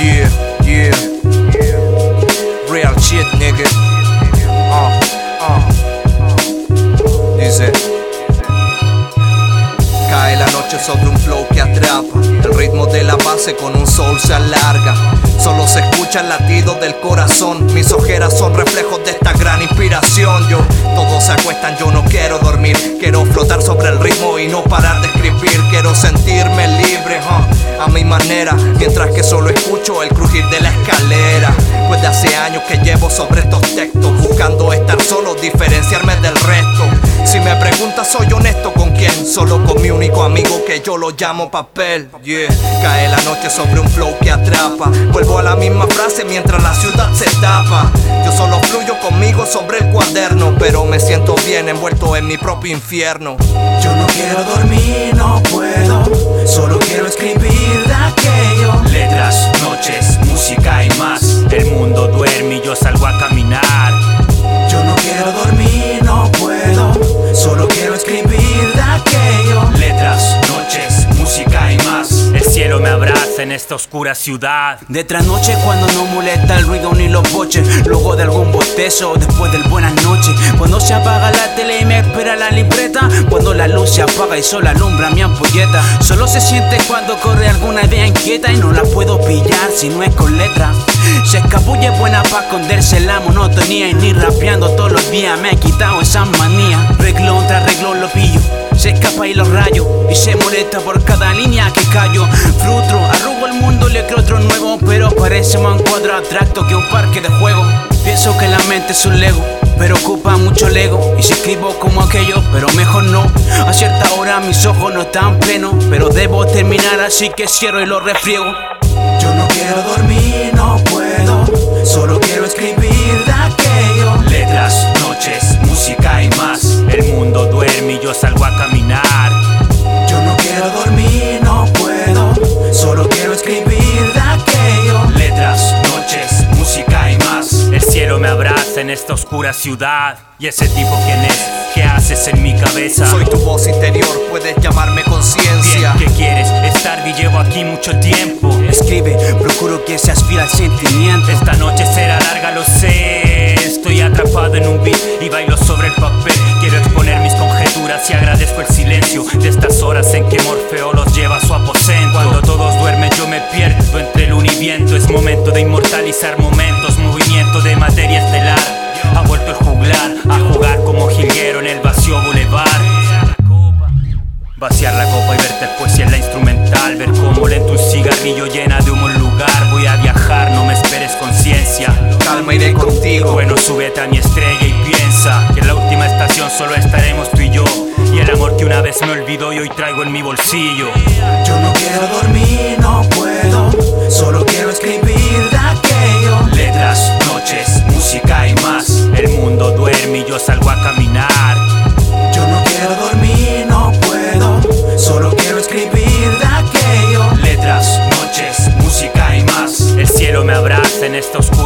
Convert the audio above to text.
Yeah, yeah. Real shit, nigga. Uh, uh. Dice. Cae la noche sobre un flow que atrapa. El ritmo de la base con un soul se alarga. Solo se escucha el latido del corazón. Mis ojeras son reflejos de esta gran inspiración. Yo, todos se acuestan, yo no quiero dormir. Quiero flotar sobre el ritmo y no parar de escribir. Quiero sentirme libre, a mi manera. Mientras que solo escucho el crujir de la escalera. Pues de hace años que llevo sobre estos textos. Buscando estar solo, diferenciarme del resto. Si me preguntas, soy honesto con Solo con mi único amigo que yo lo llamo papel. Yeah, cae la noche sobre un flow que atrapa. Vuelvo a la misma frase mientras la ciudad se tapa. Yo solo fluyo conmigo sobre el cuaderno. Pero me siento bien envuelto en mi propio infierno. Yo no quiero dormir, no puedo. Solo quiero escribir me abraza en esta oscura ciudad. De trasnoche cuando no molesta el ruido ni los boches Luego de algún bostezo, después del buenas noches Cuando se apaga la tele y me espera la libreta Cuando la luz se apaga y solo alumbra mi ampolleta Solo se siente cuando corre alguna idea inquieta Y no la puedo pillar si no es con letra Se escabulle buena para esconderse la monotonía Y ni rapeando todos los días me he quitado esa manía Reglón tras reglón lo pillo se escapa y los rayo y se molesta por cada línea que callo. Parece más un abstracto que un parque de juego. Pienso que la mente es un lego, pero ocupa mucho lego. Y si escribo como aquello, pero mejor no. A cierta hora mis ojos no están plenos, pero debo terminar, así que cierro y lo refriego. Yo no quiero dormir, no puedo. Solo quiero escribir de aquello. Letras, noches, música y más. El mundo duerme y yo salgo a caminar. Yo no quiero dormir, en esta oscura ciudad. ¿Y ese tipo quién es? ¿Qué haces en mi cabeza? Soy tu voz interior, puedes llamarme conciencia. ¿qué quieres? Estar y llevo aquí mucho tiempo. Escribe, procuro que se aspira al sentimiento. Esta noche será larga, lo sé. Estoy atrapado en un beat y bailo sobre el papel. Quiero exponer mis conjeturas y agradezco el silencio de estas horas en que Morfeo los lleva a su aposento. Cuando todos duermen, yo me pierdo entre el univiento. Es momento de inmortalizar momentos, movimiento de materia estelar. Ha vuelto el juglar a jugar como jilguero en el vacío boulevard. Vaciar la copa y verte poesía en la instrumental. Ver cómo lento un cigarrillo llena de humo el lugar. Voy a viajar, no me esperes conciencia. Calma, iré contigo. Bueno, súbete a mi estrella y piensa que en la última estación solo estaremos tú y yo. Y el amor que una vez me olvidó y hoy traigo en mi bolsillo. Yo no quiero dormir, no estos